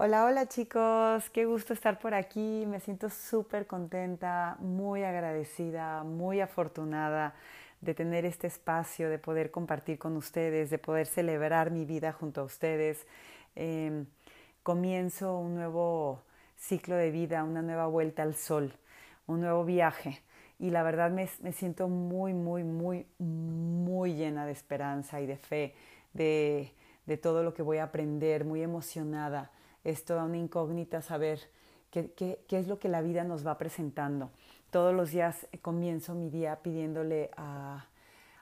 Hola, hola chicos, qué gusto estar por aquí, me siento súper contenta, muy agradecida, muy afortunada de tener este espacio, de poder compartir con ustedes, de poder celebrar mi vida junto a ustedes. Em, comienzo un nuevo ciclo de vida, una nueva vuelta al sol, un nuevo viaje. Y la verdad me, me siento muy, muy, muy, muy llena de esperanza y de fe, de, de todo lo que voy a aprender, muy emocionada es toda una incógnita saber qué, qué, qué, es lo que la vida nos va presentando. Todos los días comienzo mi día pidiéndole a,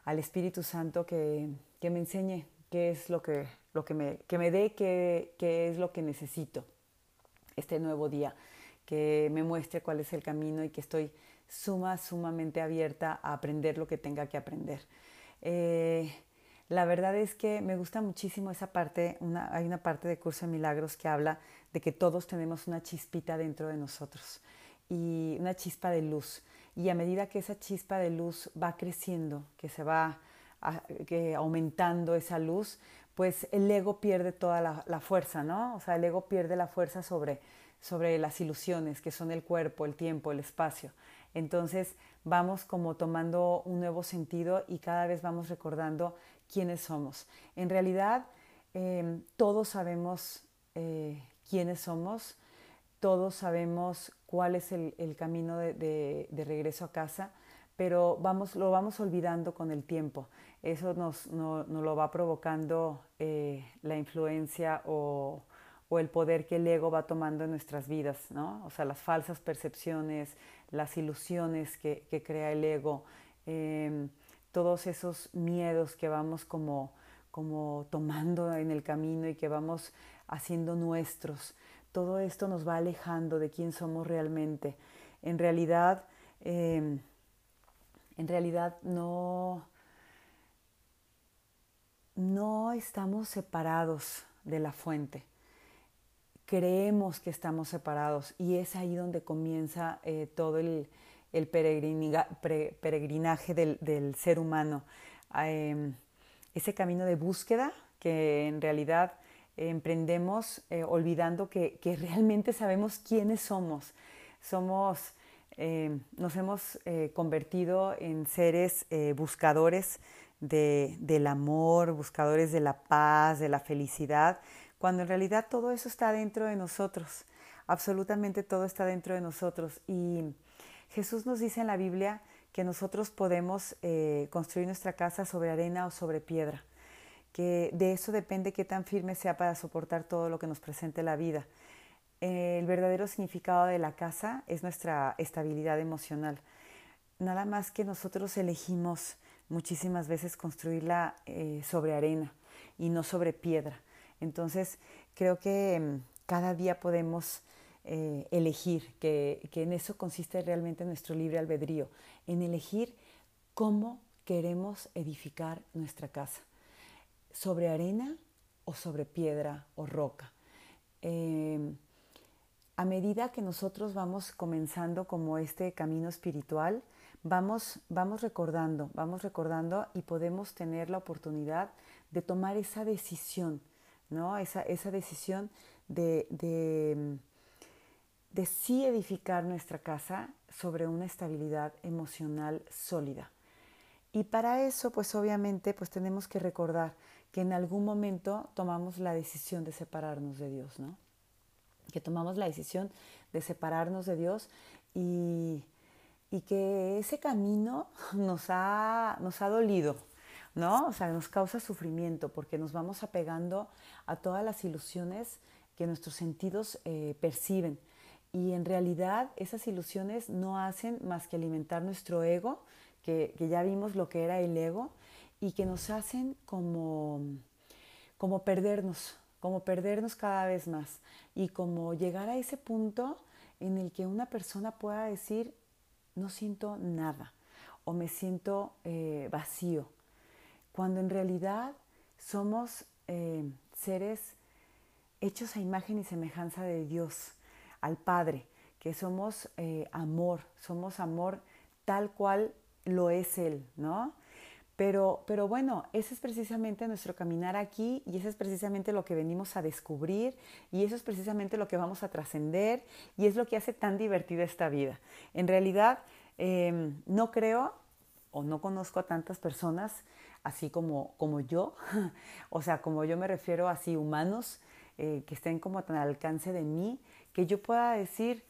al Espíritu Santo que, que, me enseñe qué es lo que, lo que, me, que me dé, qué, qué es lo que necesito este nuevo día, que me muestre cuál es el camino y que estoy suma, sumamente abierta a aprender lo que tenga que aprender. Eh, la verdad es que me gusta muchísimo esa parte, una, hay una parte de Curso de Milagros que habla de que todos tenemos una chispita dentro de nosotros y una chispa de luz. Y a medida que esa chispa de luz va creciendo, que se va a, que aumentando esa luz, pues el ego pierde toda la, la, fuerza, ¿no? O sea, el ego pierde la fuerza sobre, sobre las ilusiones, que son el cuerpo, el tiempo, el espacio. Entonces vamos como tomando un nuevo sentido y cada vez vamos recordando quiénes somos. En realidad, eh, todos sabemos eh, quiénes somos, todos sabemos cuál es el, el camino de, de, de, regreso a casa, pero vamos, lo vamos olvidando con el tiempo. Eso nos, no, nos lo va provocando eh, la influencia o, o, el poder que el ego va tomando en nuestras vidas, ¿no? O sea, las falsas percepciones, las ilusiones que, que crea el ego. Eh, todos esos miedos que vamos como, como tomando en el camino y que vamos haciendo nuestros. Todo esto nos va alejando de quién somos realmente. En realidad, eh, en realidad no, no estamos separados de la fuente. Creemos que estamos separados y es ahí donde comienza eh, todo el, el peregrinaje del, ser humano, eh, ese camino de búsqueda que en realidad eh, emprendemos eh, olvidando que, realmente sabemos quiénes somos. Somos, eh, nos hemos convertido en seres buscadores de, del amor, buscadores de la paz, de la felicidad, cuando en realidad todo eso está dentro de nosotros. Absolutamente todo está dentro de nosotros. Y Jesús nos dice en la Biblia que nosotros podemos eh, construir nuestra casa sobre arena o sobre piedra, que de eso depende qué tan firme sea para soportar todo lo que nos presente la vida. el verdadero significado de la casa es nuestra estabilidad emocional. Nada más que nosotros elegimos muchísimas veces construirla eh, sobre arena y no sobre piedra. Entonces, creo que mm, cada día podemos eh, elegir, que, que en eso consiste realmente nuestro libre albedrío, en elegir cómo queremos edificar nuestra casa, sobre arena o sobre piedra o roca. Eh, a medida que nosotros vamos comenzando como este camino espiritual, vamos, vamos recordando, vamos recordando y podemos tener la oportunidad de tomar esa decisión, ¿no? Esa, esa decisión de, de de sí edificar nuestra casa sobre una estabilidad emocional sólida. Y para eso, pues obviamente, pues tenemos que recordar que en algún momento tomamos la decisión de separarnos de Dios, ¿no? Que tomamos la decisión de separarnos de Dios y, y que ese camino nos ha, nos ha dolido, ¿no? O sea, nos causa sufrimiento porque nos vamos apegando a todas las ilusiones que nuestros sentidos eh, perciben y en realidad esas ilusiones no hacen más que alimentar nuestro ego, que, ya vimos lo que era el ego, y que nos hacen como, como perdernos, como perdernos cada vez más y como llegar a ese punto en el que una persona pueda decir, no siento nada o me siento eh, vacío, cuando en realidad somos eh, seres hechos a imagen y semejanza de Dios al Padre, que somos eh, amor, somos amor tal cual lo es Él, ¿no? Pero, pero bueno, ese es precisamente nuestro caminar aquí y eso es precisamente lo que venimos a descubrir y eso es precisamente lo que vamos a trascender y es lo que hace tan divertida esta vida. En realidad, em, no creo o no conozco a tantas personas así como, como yo, o sea, como yo me refiero así humanos eh, que estén como tan al alcance de mí, que yo pueda decir,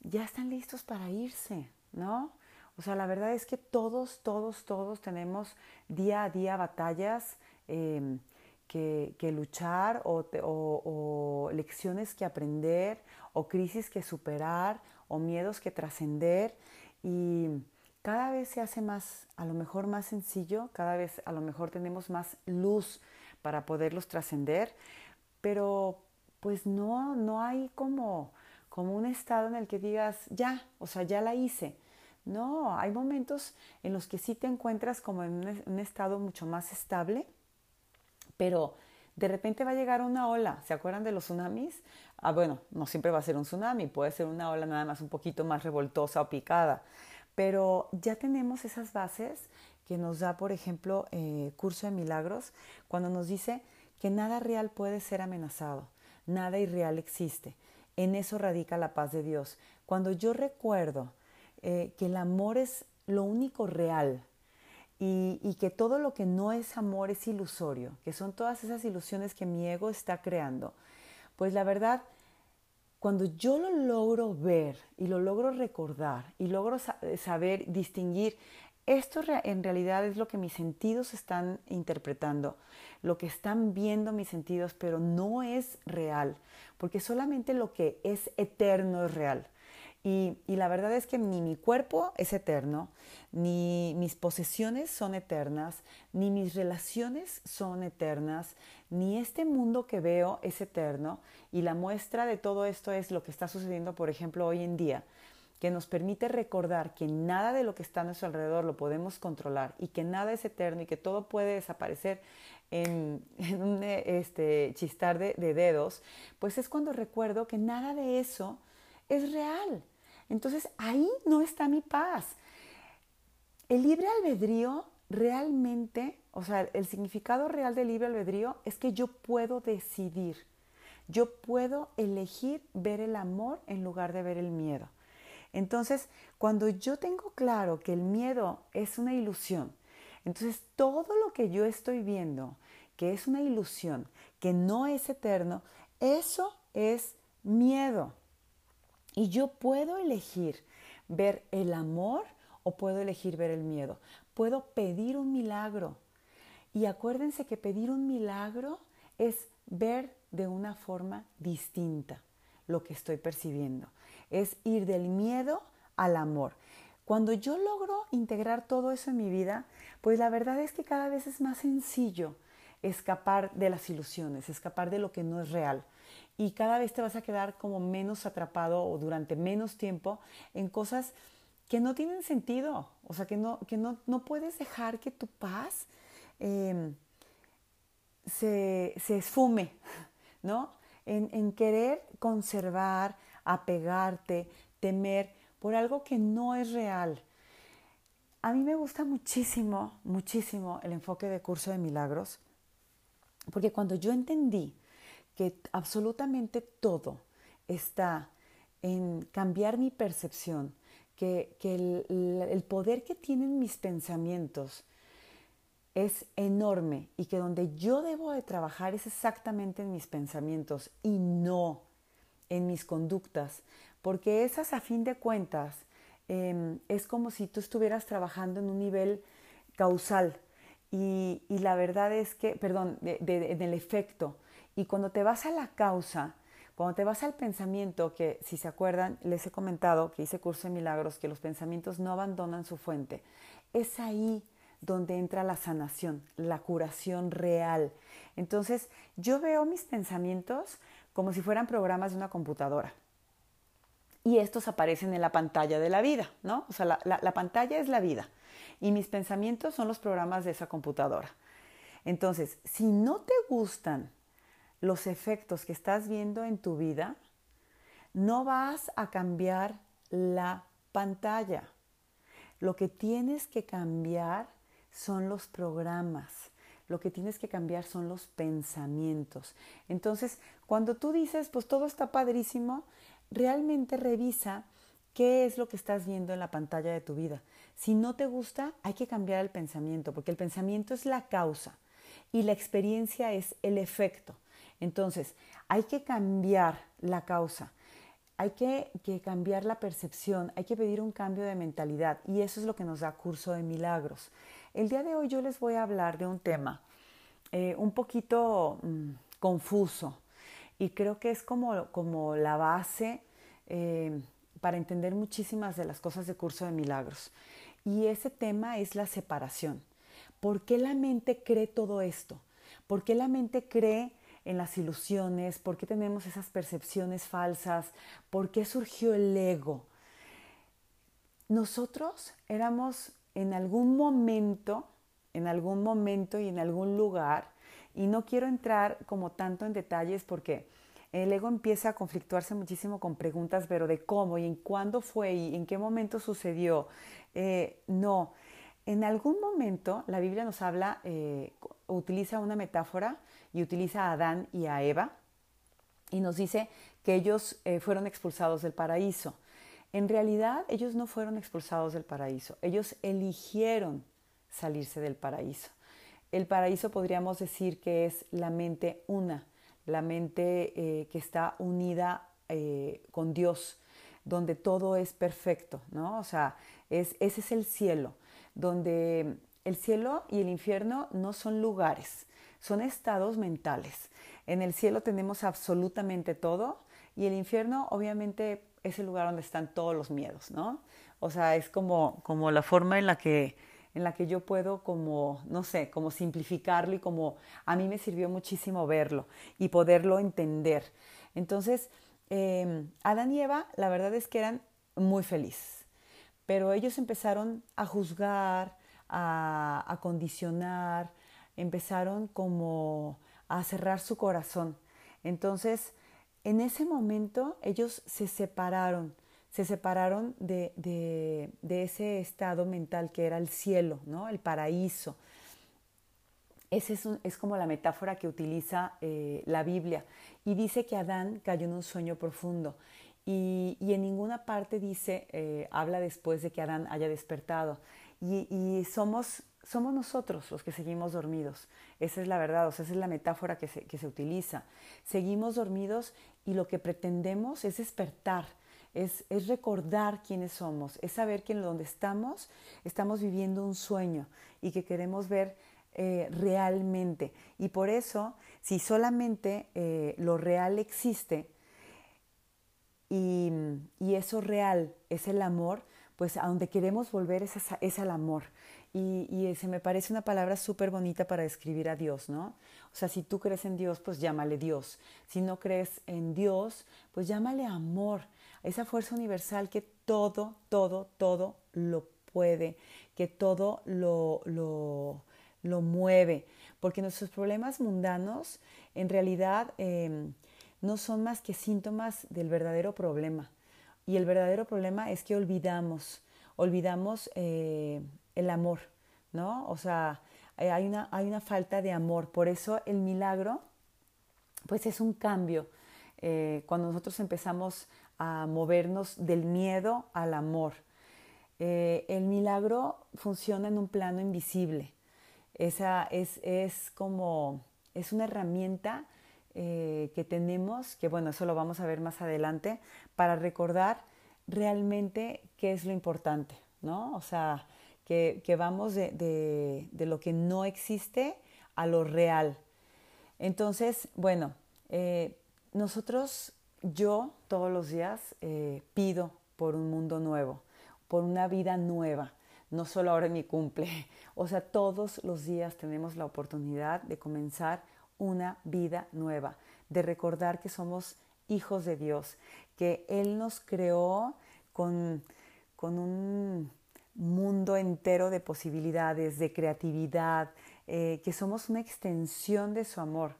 ya están listos para irse, ¿no? O sea, la verdad es que todos, todos, todos tenemos día a día batallas em, que, luchar o, o, lecciones que aprender o crisis que superar o miedos que trascender y cada vez se hace más, a lo mejor más sencillo, cada vez a lo mejor tenemos más luz para poderlos trascender, pero pues no, no hay como, como un estado en el que digas, ya, o sea, ya la hice. No, hay momentos en los que sí te encuentras como en un, estado mucho más estable, pero de repente va a llegar una ola. ¿Se acuerdan de los tsunamis? Ah, bueno, no siempre va a ser un tsunami, puede ser una ola nada más un poquito más revoltosa o picada, pero ya tenemos esas bases que nos da, por ejemplo, eh, Curso de Milagros, cuando nos dice que nada real puede ser amenazado, nada irreal existe. En eso radica la paz de Dios. Cuando yo recuerdo eh, que el amor es lo único real y, que todo lo que no es amor es ilusorio, que son todas esas ilusiones que mi ego está creando, pues la verdad, cuando yo lo logro ver y lo logro recordar y logro saber distinguir, esto en realidad es lo que mis sentidos están interpretando, lo que están viendo mis sentidos, pero no es real, porque solamente lo que es eterno es real. Y, la verdad es que ni mi cuerpo es eterno, ni mis posesiones son eternas, ni mis relaciones son eternas, ni este mundo que veo es eterno. Y la muestra de todo esto es lo que está sucediendo, por ejemplo, hoy en día, que nos permite recordar que nada de lo que está a nuestro alrededor lo podemos controlar y que nada es eterno y que todo puede desaparecer en, un este, chistar de dedos, pues es cuando recuerdo que nada de eso es real entonces ahí no está mi paz. El libre albedrío realmente, o sea, el significado real del libre albedrío es que yo puedo decidir. Yo puedo elegir ver el amor en lugar de ver el miedo. Entonces, cuando yo tengo claro que el miedo es una ilusión, entonces todo lo que yo estoy viendo, que es una ilusión, que no es eterno, eso es miedo. Y yo puedo elegir ver el amor o puedo elegir ver el miedo. Puedo pedir un milagro. Y acuérdense que pedir un milagro es ver de una forma distinta lo que estoy percibiendo. Es ir del miedo al amor. Cuando yo logro integrar todo eso en mi vida, pues la verdad es que cada vez es más sencillo escapar de las ilusiones, escapar de lo que no es real y cada vez te vas a quedar como menos atrapado o durante menos tiempo en cosas que no tienen sentido, o sea, que no, que no, puedes dejar que tu paz em, se, esfume, ¿no? En, en querer conservar, apegarte, temer por algo que no es real. A mí me gusta muchísimo, muchísimo el enfoque de curso de milagros, porque cuando yo entendí que absolutamente todo está en cambiar mi percepción, que, el, poder que tienen mis pensamientos es enorme y que donde yo debo de trabajar es exactamente en mis pensamientos y no en mis conductas, porque esas a fin de cuentas em, es como si tú estuvieras trabajando en un nivel causal y, la verdad es que, perdón, en el efecto, y cuando te vas a la causa, cuando te vas al pensamiento, que si se acuerdan, les he comentado que hice curso de milagros, que los pensamientos no abandonan su fuente, es ahí donde entra la sanación, la curación real. Entonces, yo veo mis pensamientos como si fueran programas de una computadora. Y estos aparecen en la pantalla de la vida, ¿no? O sea, la, la pantalla es la vida. Y mis pensamientos son los programas de esa computadora. Entonces, si no te gustan los efectos que estás viendo en tu vida, no vas a cambiar la pantalla. Lo que tienes que cambiar son los programas. Lo que tienes que cambiar son los pensamientos. Entonces, cuando tú dices, pues todo está padrísimo, realmente revisa qué es lo que estás viendo en la pantalla de tu vida. Si no te gusta, hay que cambiar el pensamiento, porque el pensamiento es la causa y la experiencia es el efecto. Entonces, hay que cambiar la causa, hay que, cambiar la percepción, hay que pedir un cambio de mentalidad y eso es lo que nos da curso de milagros. El día de hoy yo les voy a hablar de un tema eh, un poquito mm, confuso y creo que es como, como la base eh, para entender muchísimas de las cosas de curso de milagros. Y ese tema es la separación. ¿Por qué la mente cree todo esto? ¿Por qué la mente cree en las ilusiones? ¿Por qué tenemos esas percepciones falsas? ¿Por qué surgió el ego? Nosotros éramos en algún momento, en algún momento y en algún lugar, y no quiero entrar como tanto en detalles porque el ego empieza a conflictuarse muchísimo con preguntas, pero de cómo y en cuándo fue y en qué momento sucedió. Eh, no, en algún momento la Biblia nos habla, eh, utiliza una metáfora y utiliza a Adán y a Eva y nos dice que ellos eh, fueron expulsados del paraíso. En realidad ellos no fueron expulsados del paraíso, ellos eligieron salirse del paraíso. El paraíso podríamos decir que es la mente una, la mente eh, que está unida eh, con Dios, donde todo es perfecto, ¿no? O sea, es, ese es el cielo, donde el cielo y el infierno no son lugares, son estados mentales. En el cielo tenemos absolutamente todo y el infierno obviamente es el lugar donde están todos los miedos, ¿no? O sea, es como, como la forma en la que en la que yo puedo como, no sé, como simplificarlo y como a mí me sirvió muchísimo verlo y poderlo entender. Entonces, eh, Adán y Eva, la verdad es que eran muy felices, pero ellos empezaron a juzgar, a, a condicionar, empezaron como a cerrar su corazón. Entonces, en ese momento ellos se separaron, se separaron de, ese estado mental que era el cielo, ¿no? el paraíso. Esa es, es, como la metáfora que utiliza eh, la Biblia. Y dice que Adán cayó en un sueño profundo. Y, en ninguna parte dice, eh, habla después de que Adán haya despertado. Y, somos, somos nosotros los que seguimos dormidos. Esa es la verdad, o sea, esa es la metáfora que se, que se utiliza. Seguimos dormidos y lo que pretendemos es despertar es, recordar quiénes somos, es saber que en donde estamos estamos viviendo un sueño y que queremos ver eh, realmente. Y por eso, si solamente eh, lo real existe y, eso real es el amor, pues a donde queremos volver es, es al amor. Y, y, se me parece una palabra súper bonita para describir a Dios, ¿no? O sea, si tú crees en Dios, pues llámale Dios. Si no crees en Dios, pues llámale amor esa fuerza universal que todo, todo, todo lo puede, que todo lo, lo, lo mueve, porque nuestros problemas mundanos en realidad em, no son más que síntomas del verdadero problema. Y el verdadero problema es que olvidamos, olvidamos eh, el amor, ¿no? O sea, eh, hay una, hay una falta de amor. Por eso el milagro, pues es un cambio. Eh, cuando nosotros empezamos a movernos del miedo al amor. Eh, el milagro funciona en un plano invisible. Esa es, es como, es una herramienta que tenemos, que bueno, eso lo vamos a ver más adelante, para recordar realmente qué es lo importante, ¿no? O sea, que, vamos de, lo que no existe a lo real. Entonces, bueno, eh, nosotros yo todos los días eh, pido por un mundo nuevo, por una vida nueva, no solo ahora en mi cumple. O sea, todos los días tenemos la oportunidad de comenzar una vida nueva, de recordar que somos hijos de Dios, que Él nos creó con, con un mundo entero de posibilidades, de creatividad, eh, que somos una extensión de su amor,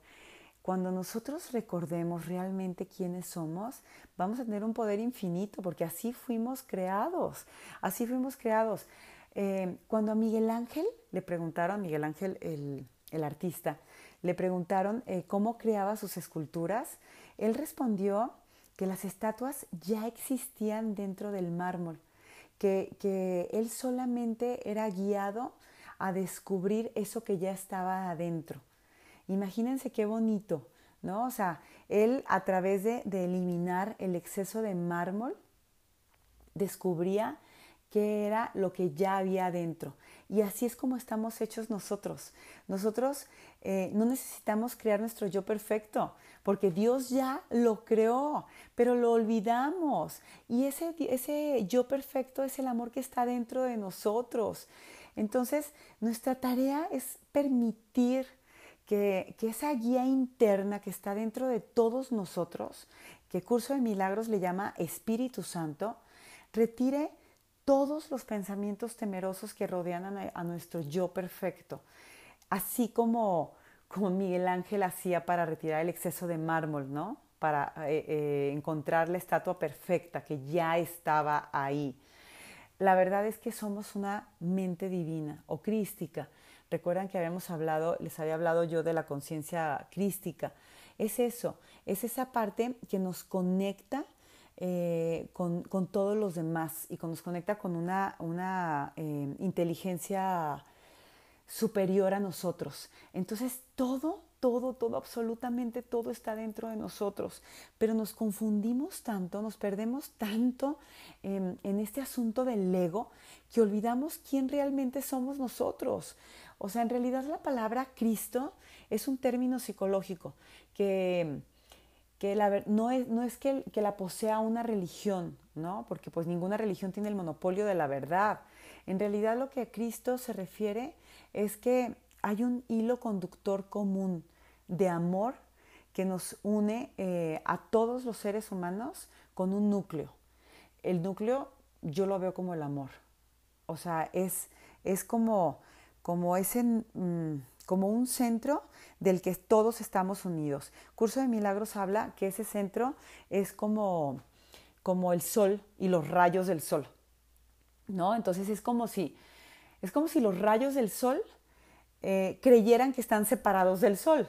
cuando nosotros recordemos realmente quiénes somos, vamos a tener un poder infinito, porque así fuimos creados, así fuimos creados. Eh, cuando a Miguel Ángel le preguntaron, Miguel Ángel el, artista, le preguntaron eh, cómo creaba sus esculturas, él respondió que las estatuas ya existían dentro del mármol, que, él solamente era guiado a descubrir eso que ya estaba adentro. Imagínense qué bonito, ¿no? O sea, él a través de, de eliminar el exceso de mármol, descubría qué era lo que ya había adentro. Y así es como estamos hechos nosotros. Nosotros eh, no necesitamos crear nuestro yo perfecto, porque Dios ya lo creó, pero lo olvidamos. Y ese, ese yo perfecto es el amor que está dentro de nosotros. Entonces, nuestra tarea es permitir que, que, esa guía interna que está dentro de todos nosotros, que Curso de Milagros le llama Espíritu Santo, retire todos los pensamientos temerosos que rodean a, nuestro yo perfecto, así como, como Miguel Ángel hacía para retirar el exceso de mármol, ¿no? Para eh, eh, encontrar la estatua perfecta que ya estaba ahí. La verdad es que somos una mente divina o crística. Recuerdan que habíamos hablado, les había hablado yo de la conciencia crística. Es eso, es esa parte que nos conecta eh, con, todos los demás y nos conecta con una, una eh, inteligencia superior a nosotros. Entonces todo, todo, todo, absolutamente todo está dentro de nosotros, pero nos confundimos tanto, nos perdemos tanto en, en este asunto del ego que olvidamos quién realmente somos nosotros. O sea, en realidad la palabra Cristo es un término psicológico que que la, no es, no es que, que, la posea una religión, ¿no? Porque pues ninguna religión tiene el monopolio de la verdad. En realidad lo que a Cristo se refiere es que hay un hilo conductor común de amor que nos une eh, a todos los seres humanos con un núcleo. El núcleo yo lo veo como el amor. O sea, es, es como, como ese... Mm, como un centro del que todos estamos unidos. Curso de Milagros habla que ese centro es como, como el sol y los rayos del sol. ¿No? Entonces es como si, es como si los rayos del sol eh, creyeran que están separados del sol,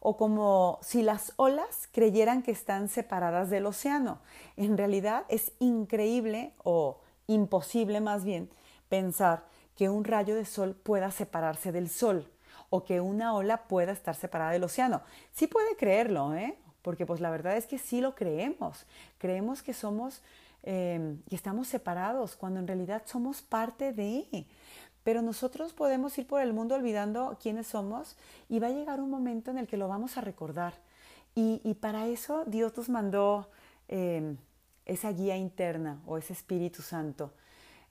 o como si las olas creyeran que están separadas del océano. En realidad es increíble o imposible más bien pensar que un rayo de sol pueda separarse del sol o que una ola pueda estar separada del océano. Sí puede creerlo, ¿eh? porque pues la verdad es que sí lo creemos. Creemos que somos, eh, que estamos separados, cuando en realidad somos parte de. Pero nosotros podemos ir por el mundo olvidando quiénes somos y va a llegar un momento en el que lo vamos a recordar. Y, para eso Dios nos mandó eh, esa guía interna o ese Espíritu Santo,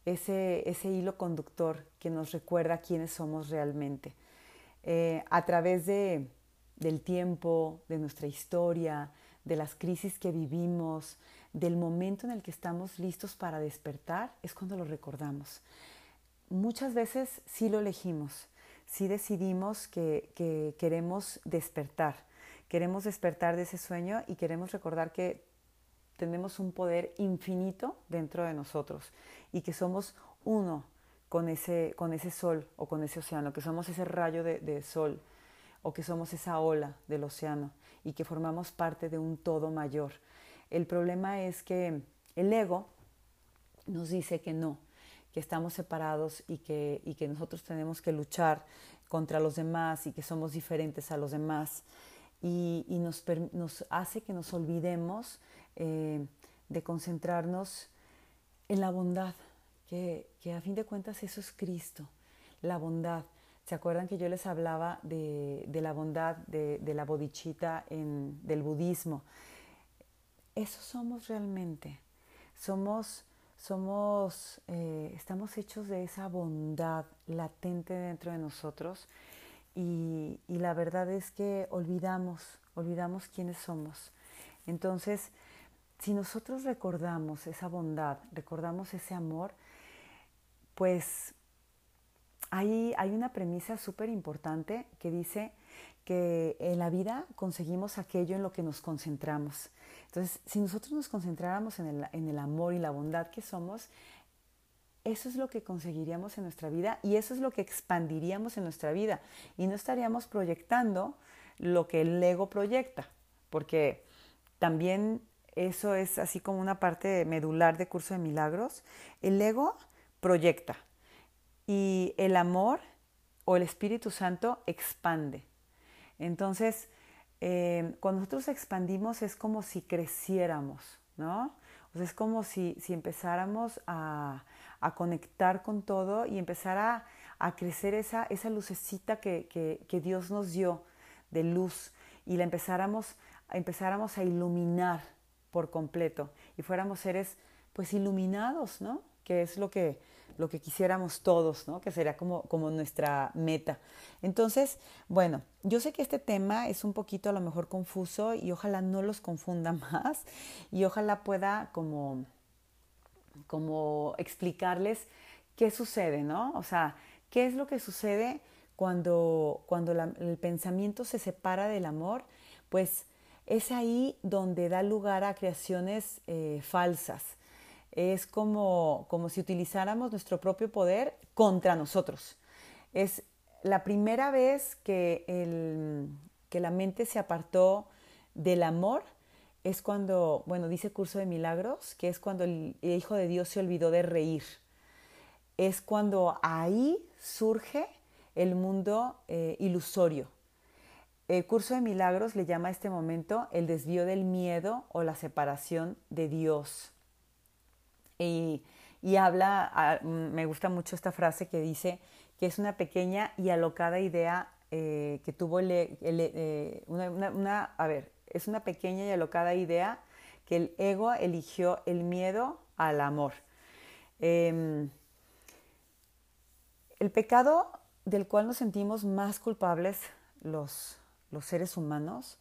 ese, ese hilo conductor que nos recuerda quiénes somos realmente. Eh, a través de, del tiempo, de nuestra historia, de las crisis que vivimos, del momento en el que estamos listos para despertar, es cuando lo recordamos. Muchas veces sí lo elegimos, sí decidimos que, que queremos despertar, queremos despertar de ese sueño y queremos recordar que tenemos un poder infinito dentro de nosotros y que somos uno con ese, con ese sol o con ese océano, que somos ese rayo de, sol o que somos esa ola del océano y que formamos parte de un todo mayor. El problema es que el ego nos dice que no, que estamos separados y que, y que nosotros tenemos que luchar contra los demás y que somos diferentes a los demás y, nos, nos, hace que nos olvidemos eh, de concentrarnos en la bondad, que, a fin de cuentas eso es Cristo, la bondad. ¿Se acuerdan que yo les hablaba de, la bondad de, la bodichita en, del budismo? Eso somos realmente. Somos, somos, eh, estamos hechos de esa bondad latente dentro de nosotros y, y la verdad es que olvidamos, olvidamos quiénes somos. Entonces, si nosotros recordamos esa bondad, recordamos ese amor, pues hay, hay una premisa súper importante que dice que en la vida conseguimos aquello en lo que nos concentramos. Entonces, si nosotros nos concentráramos en el, en el amor y la bondad que somos, eso es lo que conseguiríamos en nuestra vida y eso es lo que expandiríamos en nuestra vida. Y no estaríamos proyectando lo que el ego proyecta, porque también eso es así como una parte medular de Curso de Milagros. El ego proyecta y el amor o el Espíritu Santo expande. Entonces, eh, cuando nosotros expandimos es como si creciéramos, ¿no? O sea, es como si, si empezáramos a, a, conectar con todo y empezar a, crecer esa, esa lucecita que, que, que, Dios nos dio de luz y la empezáramos, empezáramos a iluminar por completo y fuéramos seres pues iluminados, ¿no? Que es lo que, lo que quisiéramos todos, ¿no? Que sería como, como nuestra meta. Entonces, bueno, yo sé que este tema es un poquito a lo mejor confuso y ojalá no los confunda más y ojalá pueda como, como explicarles qué sucede, ¿no? O sea, qué es lo que sucede cuando, cuando el pensamiento se separa del amor, pues es ahí donde da lugar a creaciones eh, falsas es como, como si utilizáramos nuestro propio poder contra nosotros. Es la primera vez que, el, que la mente se apartó del amor es cuando, bueno, dice Curso de Milagros, que es cuando el Hijo de Dios se olvidó de reír. Es cuando ahí surge el mundo eh, ilusorio. El Curso de Milagros le llama a este momento el desvío del miedo o la separación de Dios. Y, habla, ah, mm, me gusta mucho esta frase que dice que es una pequeña y alocada idea eh, que tuvo el, eh, una, a ver, es una pequeña y alocada idea que el ego eligió el miedo al amor. Em, el pecado del cual nos sentimos más culpables los, los seres humanos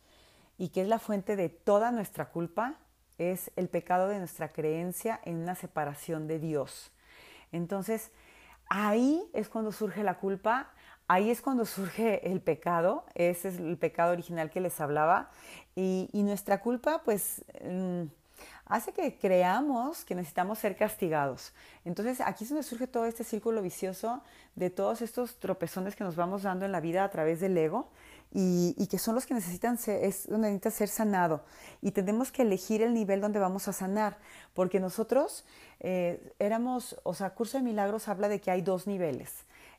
y que es la fuente de toda nuestra culpa es el pecado de nuestra creencia en una separación de Dios. Entonces, ahí es cuando surge la culpa, ahí es cuando surge el pecado, ese es el pecado original que les hablaba, y, nuestra culpa pues mm, hace que creamos que necesitamos ser castigados. Entonces aquí es donde surge todo este círculo vicioso de todos estos tropezones que nos vamos dando en la vida a través del ego y, que son los que necesitan ser, es donde ser sanado. Y tenemos que elegir el nivel donde vamos a sanar, porque nosotros eh, éramos, o sea, Curso de Milagros habla de que hay dos niveles.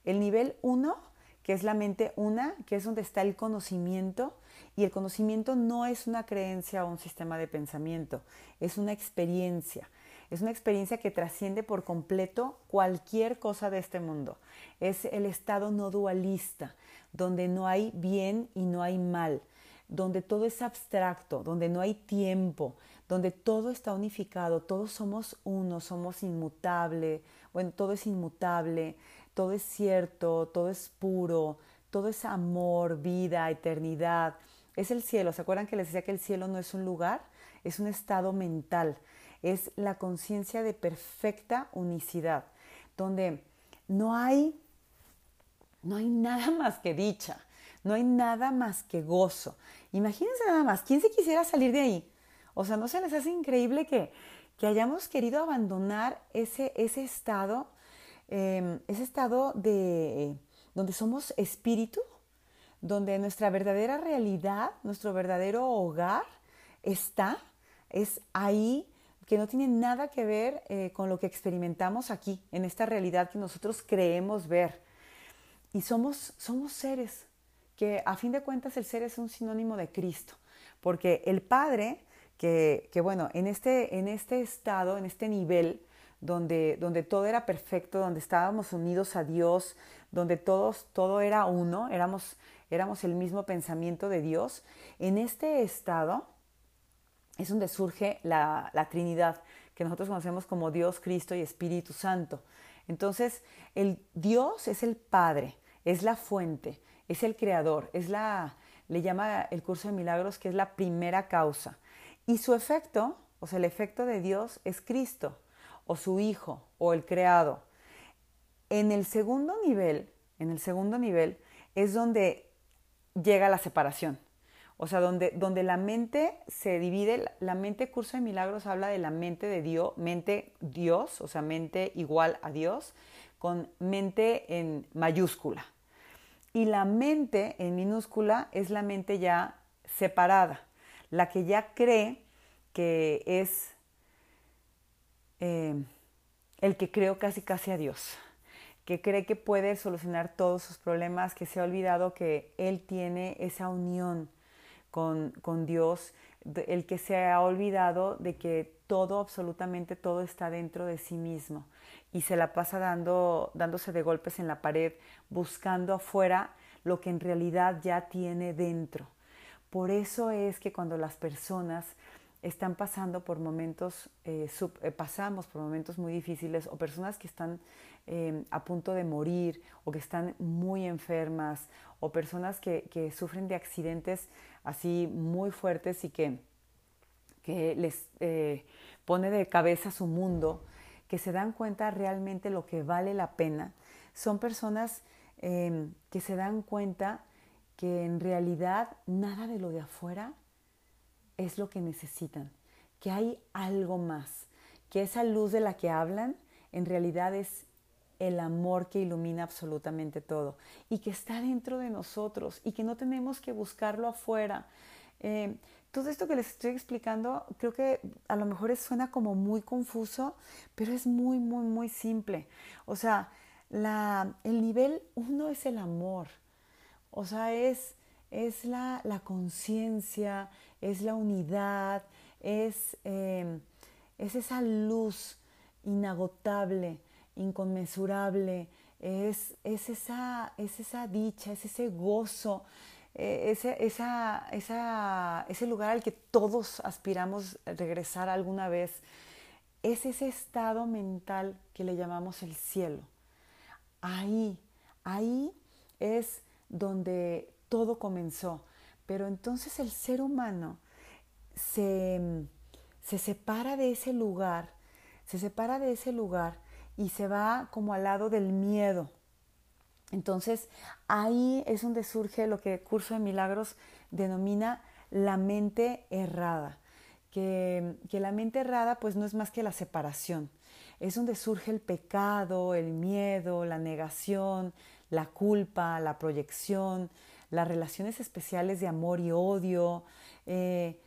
El nivel uno, que es la mente una, que es donde está el conocimiento, y el conocimiento no es una creencia o un sistema de pensamiento, es una experiencia. Es una experiencia que trasciende por completo cualquier cosa de este mundo. Es el estado no dualista, donde no hay bien y no hay mal, donde todo es abstracto, donde no hay tiempo, donde todo está unificado, todos somos uno, somos inmutable, bueno, todo es inmutable, todo es cierto, todo es puro, todo es amor, vida, eternidad. Es el cielo, ¿se acuerdan que les decía que el cielo no es un lugar? Es un estado mental, es la conciencia de perfecta unicidad, donde no hay no hay nada más que dicha, no hay nada más que gozo. Imagínense nada más, ¿quién se quisiera salir de ahí? O sea, ¿no se les hace increíble que, que hayamos querido abandonar ese, ese estado, em, ese estado de donde somos espíritu, donde nuestra verdadera realidad, nuestro verdadero hogar está, es ahí, que no tiene nada que ver eh, con lo que experimentamos aquí, en esta realidad que nosotros creemos ver. Y somos, somos seres que a fin de cuentas el ser es un sinónimo de Cristo, porque el Padre, que, que bueno, en este, en este estado, en este nivel, donde, donde todo era perfecto, donde estábamos unidos a Dios, donde todos, todo era uno, éramos, éramos el mismo pensamiento de Dios, en este estado es donde surge la, Trinidad, que nosotros conocemos como Dios, Cristo y Espíritu Santo. Entonces, el Dios es el Padre, es la fuente, es el creador, es la, le llama el curso de milagros que es la primera causa. Y su efecto, o sea, el efecto de Dios es Cristo, o su Hijo, o el creado. En el segundo nivel, en el segundo nivel, es donde llega la separación. O sea, donde, donde la mente se divide, la mente curso de milagros habla de la mente de Dios, mente Dios, o sea, mente igual a Dios, con mente en mayúscula. Y la mente en minúscula es la mente ya separada, la que ya cree que es eh, el que creo casi casi a Dios, que cree que puede solucionar todos sus problemas, que se ha olvidado que Él tiene esa unión con, Dios, el que se ha olvidado de que todo, absolutamente todo está dentro de sí mismo y se la pasa dando, dándose de golpes en la pared, buscando afuera lo que en realidad ya tiene dentro. Por eso es que cuando las personas están pasando por momentos, eh, eh, pasamos por momentos muy difíciles o personas que están em, a punto de morir o que están muy enfermas o personas que sufren de accidentes así muy fuertes y que, que les eh, pone de cabeza su mundo, que se dan cuenta realmente lo que vale la pena, son personas em, que se dan cuenta que en realidad nada de lo de afuera es lo que necesitan, que hay algo más, que esa luz de la que hablan en realidad es el amor que ilumina absolutamente todo y que está dentro de nosotros y que no tenemos que buscarlo afuera. Eh, todo esto que les estoy explicando creo que a lo mejor suena como muy confuso, pero es muy, muy, muy simple. O sea, la, el nivel uno es el amor. O sea, es, es la, la conciencia, es la unidad, es, em, es esa luz inagotable, inconmensurable, es, es, esa, es esa dicha, es ese gozo, eh, ese, ese lugar al que todos aspiramos regresar alguna vez. Es ese estado mental que le llamamos el cielo. Ahí, ahí es donde todo comenzó. Pero entonces el ser humano se, se separa de ese lugar, se separa de ese lugar y se va como al lado del miedo. Entonces ahí es donde surge lo que Curso de Milagros denomina la mente errada. Que, que, la mente errada pues no es más que la separación. Es donde surge el pecado, el miedo, la negación, la culpa, la proyección, las relaciones especiales de amor y odio. Eh,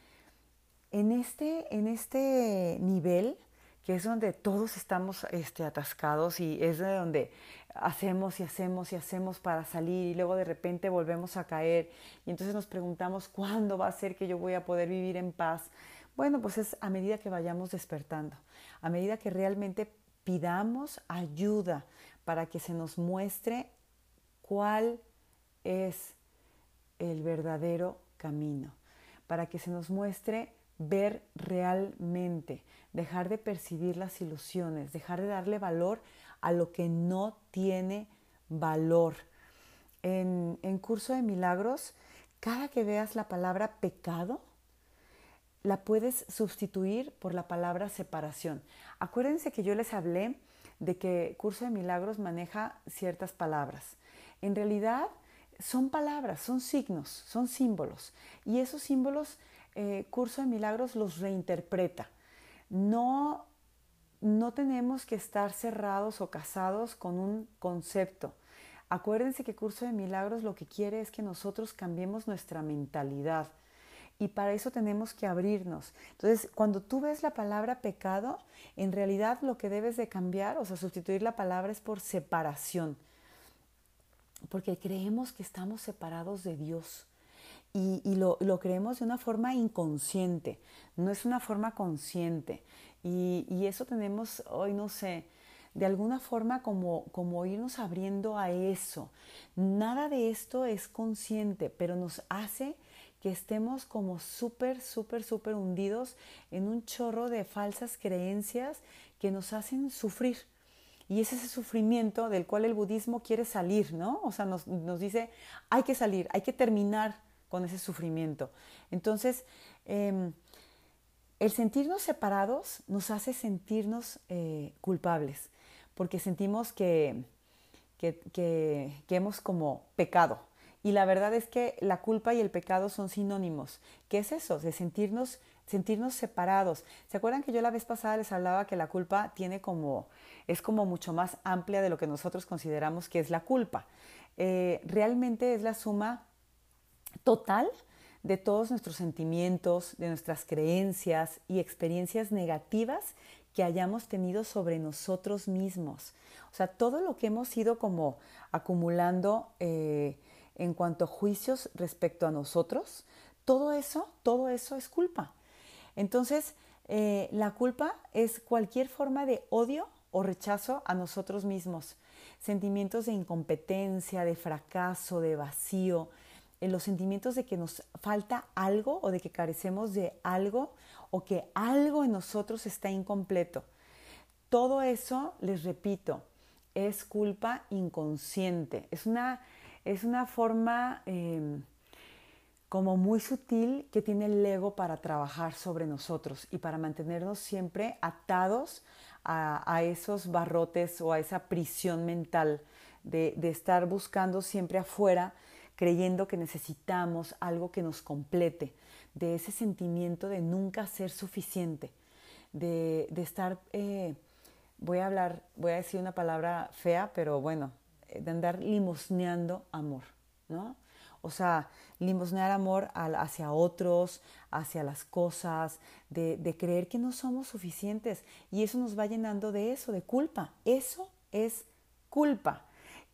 en, este, en este nivel, que es donde todos estamos este, atascados y es de donde hacemos y hacemos y hacemos para salir y luego de repente volvemos a caer y entonces nos preguntamos cuándo va a ser que yo voy a poder vivir en paz. Bueno, pues es a medida que vayamos despertando, a medida que realmente pidamos ayuda para que se nos muestre cuál es el verdadero camino, para que se nos muestre ver realmente, dejar de percibir las ilusiones, dejar de darle valor a lo que no tiene valor. En, en curso de milagros, cada que veas la palabra pecado, la puedes sustituir por la palabra separación. Acuérdense que yo les hablé de que Curso de Milagros maneja ciertas palabras. En realidad son palabras, son signos, son símbolos. Y esos símbolos, eh, Curso de Milagros los reinterpreta. No, no tenemos que estar cerrados o casados con un concepto. Acuérdense que Curso de Milagros lo que quiere es que nosotros cambiemos nuestra mentalidad. Y para eso tenemos que abrirnos. Entonces, cuando tú ves la palabra pecado, en realidad lo que debes de cambiar, o sea, sustituir la palabra es por separación porque creemos que estamos separados de Dios y, lo, creemos de una forma inconsciente, no es una forma consciente. Y, eso tenemos hoy, no sé, de alguna forma como, como irnos abriendo a eso. Nada de esto es consciente, pero nos hace que estemos como súper, súper, súper hundidos en un chorro de falsas creencias que nos hacen sufrir. Y es ese sufrimiento del cual el budismo quiere salir, ¿no? O sea, nos, dice, hay que salir, hay que terminar con ese sufrimiento. Entonces, em, el sentirnos separados nos hace sentirnos eh, culpables, porque sentimos que, que, hemos como pecado, Y la verdad es que la culpa y el pecado son sinónimos. ¿Qué es eso? De sentirnos, sentirnos separados. ¿Se acuerdan que yo la vez pasada les hablaba que la culpa tiene como, es como mucho más amplia de lo que nosotros consideramos que es la culpa? Eh, realmente es la suma total de todos nuestros sentimientos, de nuestras creencias y experiencias negativas que hayamos tenido sobre nosotros mismos. O sea, todo lo que hemos ido como acumulando eh, en cuanto a juicios respecto a nosotros, todo eso, todo eso es culpa. Entonces, eh, la culpa es cualquier forma de odio o rechazo a nosotros mismos, sentimientos de incompetencia, de fracaso, de vacío, en los sentimientos de que nos falta algo o de que carecemos de algo o que algo en nosotros está incompleto. Todo eso, les repito, es culpa inconsciente. Es una, es una forma em, como muy sutil que tiene el ego para trabajar sobre nosotros y para mantenernos siempre atados a, esos barrotes o a esa prisión mental de, de estar buscando siempre afuera creyendo que necesitamos algo que nos complete, de ese sentimiento de nunca ser suficiente, de, estar, eh, voy a hablar, voy a decir una palabra fea, pero bueno, eh, de andar limosneando amor, ¿no? O sea, limosnear amor hacia otros, hacia las cosas, de, de, creer que no somos suficientes. Y eso nos va llenando de eso, de culpa. Eso es culpa.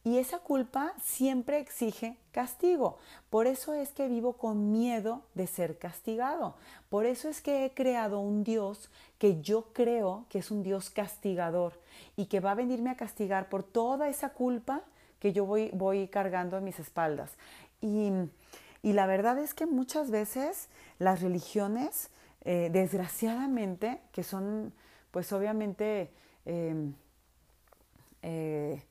Y esa culpa siempre exige castigo. Por eso es que vivo con miedo de ser castigado. Por eso es que he creado un Dios que yo creo que es un Dios castigador y que va a venirme a castigar por toda esa culpa que yo voy, voy cargando en mis espaldas. Y, la verdad es que muchas veces las religiones, eh, desgraciadamente, que son pues obviamente... Em, eh,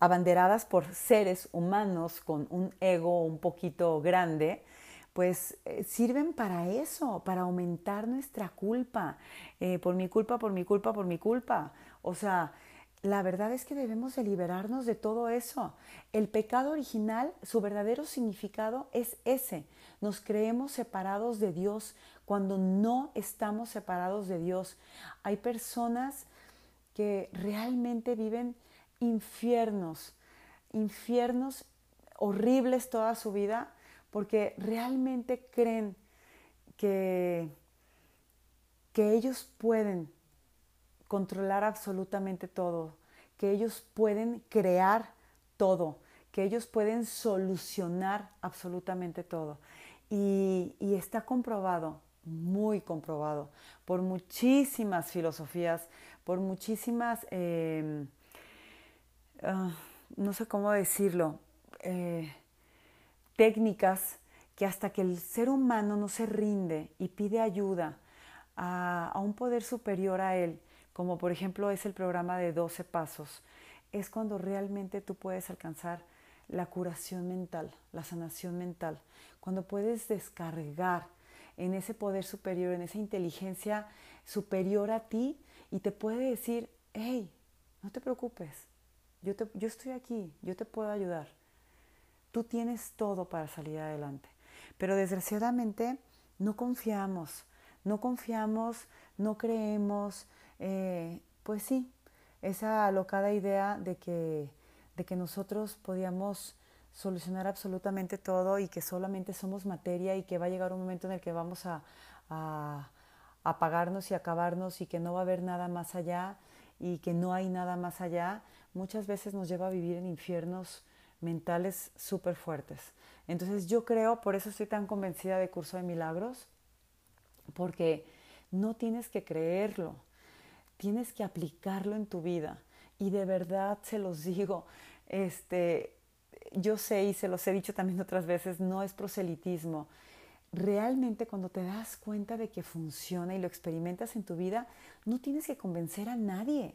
abanderadas por seres humanos con un ego un poquito grande, pues eh, sirven para eso, para aumentar nuestra culpa, eh, por mi culpa, por mi culpa, por mi culpa. O sea, la verdad es que debemos de liberarnos de todo eso. El pecado original, su verdadero significado es ese. Nos creemos separados de Dios cuando no estamos separados de Dios. Hay personas que realmente viven infiernos, infiernos horribles toda su vida, porque realmente creen que, que ellos pueden controlar absolutamente todo, que ellos pueden crear todo, que ellos pueden solucionar absolutamente todo. Y, está comprobado, muy comprobado, por muchísimas filosofías, por muchísimas em, Ah, no sé cómo decirlo, eh, técnicas que hasta que el ser humano no se rinde y pide ayuda a, un poder superior a él, como por ejemplo es el programa de 12 pasos, es cuando realmente tú puedes alcanzar la curación mental, la sanación mental, cuando puedes descargar en ese poder superior, en esa inteligencia superior a ti y te puede decir, hey, no te preocupes, yo, estoy aquí, yo te puedo ayudar. Tú tienes todo para salir adelante. Pero desgraciadamente no confiamos, no confiamos, no creemos, eh, pues sí, esa alocada idea de que, de que nosotros podíamos solucionar absolutamente todo y que solamente somos materia y que va a llegar un momento en el que vamos a apagarnos y acabarnos y que no va a haber nada más allá y que no hay nada más allá, muchas veces nos lleva a vivir en infiernos mentales súper fuertes. Entonces yo creo, por eso estoy tan convencida de Curso de Milagros, porque no tienes que creerlo, tienes que aplicarlo en tu vida. Y de verdad se los digo, este, yo sé y se los he dicho también otras veces, no es proselitismo. Realmente cuando te das cuenta de que funciona y lo experimentas en tu vida, no tienes que convencer a nadie.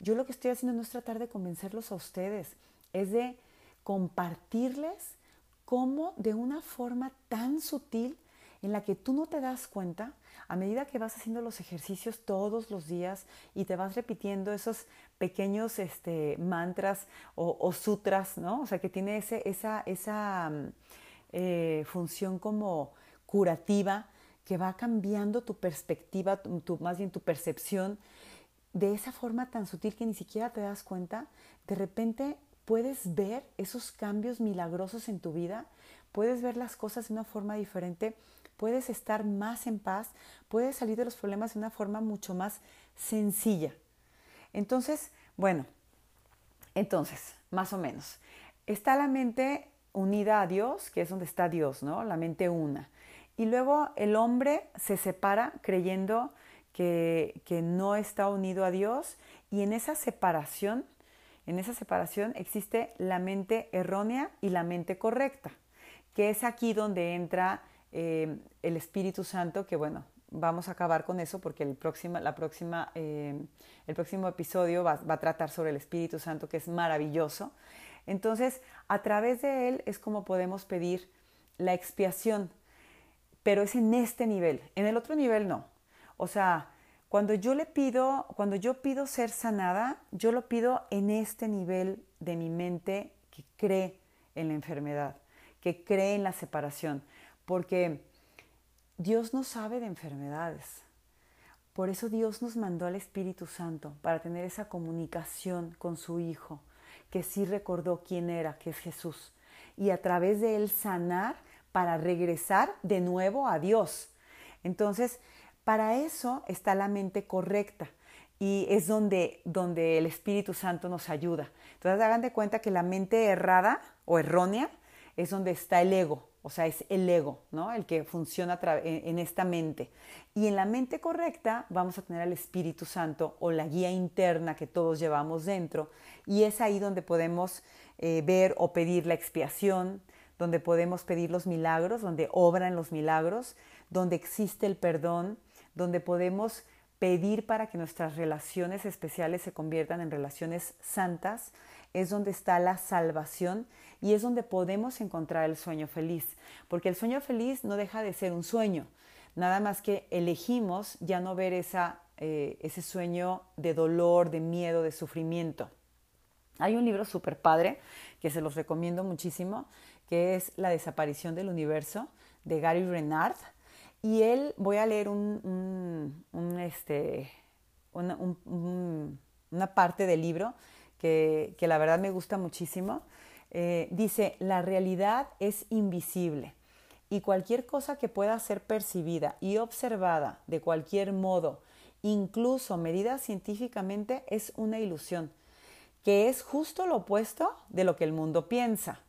Yo lo que estoy haciendo no es tratar de convencerlos a ustedes, es de compartirles cómo de una forma tan sutil en la que tú no te das cuenta a medida que vas haciendo los ejercicios todos los días y te vas repitiendo esos pequeños este, mantras o, sutras, ¿no? O sea, que tiene ese, esa, esa mm, eh, función como curativa que va cambiando tu perspectiva, tu, más bien tu percepción de esa forma tan sutil que ni siquiera te das cuenta, de repente puedes ver esos cambios milagrosos en tu vida, puedes ver las cosas de una forma diferente, puedes estar más en paz, puedes salir de los problemas de una forma mucho más sencilla. Entonces, bueno, entonces, más o menos, está la mente unida a Dios, que es donde está Dios, ¿no? La mente una. Y luego el hombre se separa creyendo que, que no está unido a Dios y en esa separación, en esa separación existe la mente errónea y la mente correcta, que es aquí donde entra eh, el Espíritu Santo, que bueno, vamos a acabar con eso porque el, próxima, la próxima, eh, el próximo episodio va, va, a tratar sobre el Espíritu Santo, que es maravilloso. Entonces, a través de él es como podemos pedir la expiación pero es en este nivel, en el otro nivel no. O sea, cuando yo le pido, cuando yo pido ser sanada, yo lo pido en este nivel de mi mente que cree en la enfermedad, que cree en la separación, porque Dios no sabe de enfermedades. Por eso Dios nos mandó al Espíritu Santo, para tener esa comunicación con su Hijo, que sí recordó quién era, que es Jesús, y a través de él sanar para regresar de nuevo a Dios. Entonces, para eso está la mente correcta y es donde, donde el Espíritu Santo nos ayuda. Entonces, hagan de cuenta que la mente errada o errónea es donde está el ego, o sea, es el ego, ¿no? El que funciona en esta mente. Y en la mente correcta vamos a tener al Espíritu Santo o la guía interna que todos llevamos dentro. Y es ahí donde podemos eh, ver o pedir la expiación, donde podemos pedir los milagros, donde obran los milagros, donde existe el perdón, donde podemos pedir para que nuestras relaciones especiales se conviertan en relaciones santas, es donde está la salvación y es donde podemos encontrar el sueño feliz, porque el sueño feliz no deja de ser un sueño, nada más que elegimos ya no ver esa, eh, ese sueño de dolor, de miedo, de sufrimiento. Hay un libro súper padre que se los recomiendo muchísimo, que es La desaparición del universo de Gary Renard. Y él, voy a leer un, este, una, parte del libro que, la verdad me gusta muchísimo. Eh, dice, la realidad es invisible y cualquier cosa que pueda ser percibida y observada de cualquier modo, incluso medida científicamente, es una ilusión, que es justo lo opuesto de lo que el mundo piensa.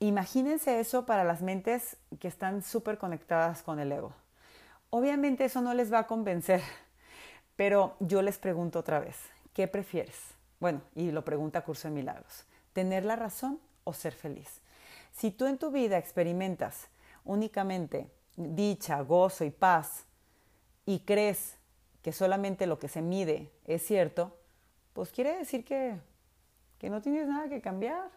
Imagínense eso para las mentes que están súper conectadas con el ego. Obviamente eso no les va a convencer, pero yo les pregunto otra vez, ¿qué prefieres? Bueno, y lo pregunta Curso de Milagros, ¿tener la razón o ser feliz? Si tú en tu vida experimentas únicamente dicha, gozo y paz y crees que solamente lo que se mide es cierto, pues quiere decir que, que no tienes nada que cambiar.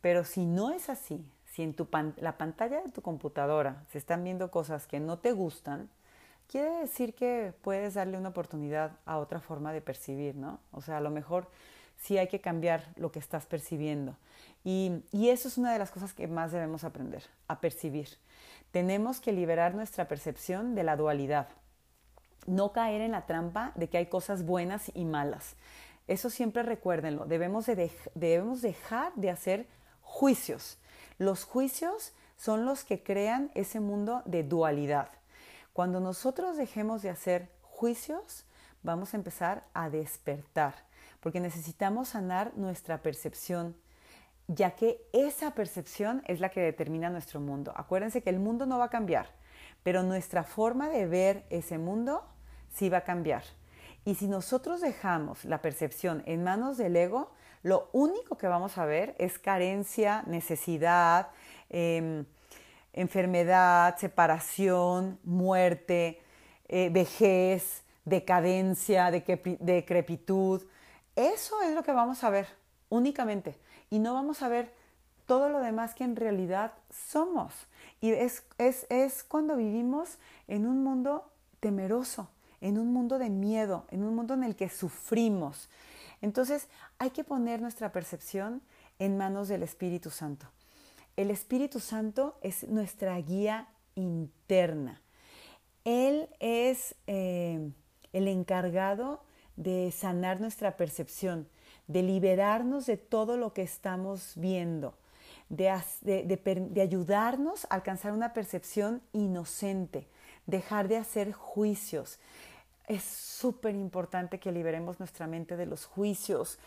Pero si no es así, si en tu la pantalla de tu computadora se están viendo cosas que no te gustan, quiere decir que puedes darle una oportunidad a otra forma de percibir, ¿no? O sea, a lo mejor sí hay que cambiar lo que estás percibiendo. Y, eso es una de las cosas que más debemos aprender, a percibir. Tenemos que liberar nuestra percepción de la dualidad, no caer en la trampa de que hay cosas buenas y malas. Eso siempre recuérdenlo, debemos, de debemos dejar de hacer juicios. Los juicios son los que crean ese mundo de dualidad. Cuando nosotros dejemos de hacer juicios, vamos a empezar a despertar, porque necesitamos sanar nuestra percepción, ya que esa percepción es la que determina nuestro mundo. Acuérdense que el mundo no va a cambiar, pero nuestra forma de ver ese mundo sí va a cambiar. Y si nosotros dejamos la percepción en manos del ego, lo único que vamos a ver es carencia, necesidad, em, enfermedad, separación, muerte, eh, vejez, decadencia, decrepitud. Eso es lo que vamos a ver únicamente. Y no vamos a ver todo lo demás que en realidad somos. Y es, es, es cuando vivimos en un mundo temeroso, en un mundo de miedo, en un mundo en el que sufrimos. Entonces hay que poner nuestra percepción en manos del Espíritu Santo. El Espíritu Santo es nuestra guía interna. Él es eh, el encargado de sanar nuestra percepción, de liberarnos de todo lo que estamos viendo, de, de, ayudarnos a alcanzar una percepción inocente, dejar de hacer juicios. Es súper importante que liberemos nuestra mente de los juicios.